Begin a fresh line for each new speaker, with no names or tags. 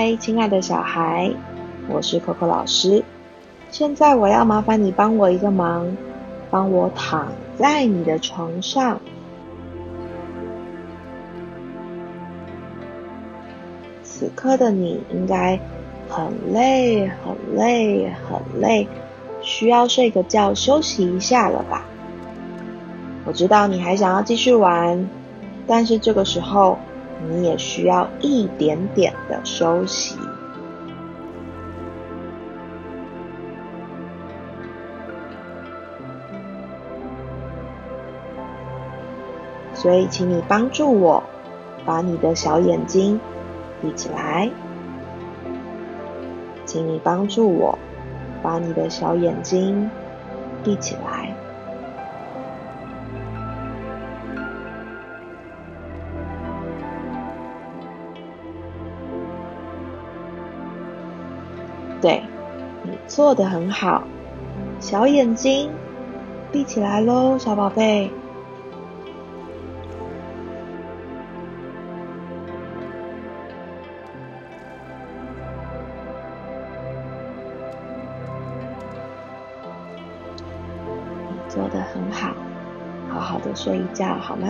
嗨，亲爱的小孩，我是 Coco 老师。现在我要麻烦你帮我一个忙，帮我躺在你的床上。此刻的你应该很累、很累、很累，需要睡个觉休息一下了吧？我知道你还想要继续玩，但是这个时候你也需要一点点的休息。所以，请你帮助我，把你的小眼睛。闭起来，请你帮助我，把你的小眼睛闭起来。对，你做的很好，小眼睛闭起来喽，小宝贝。你做的很好，好好的睡一觉好吗？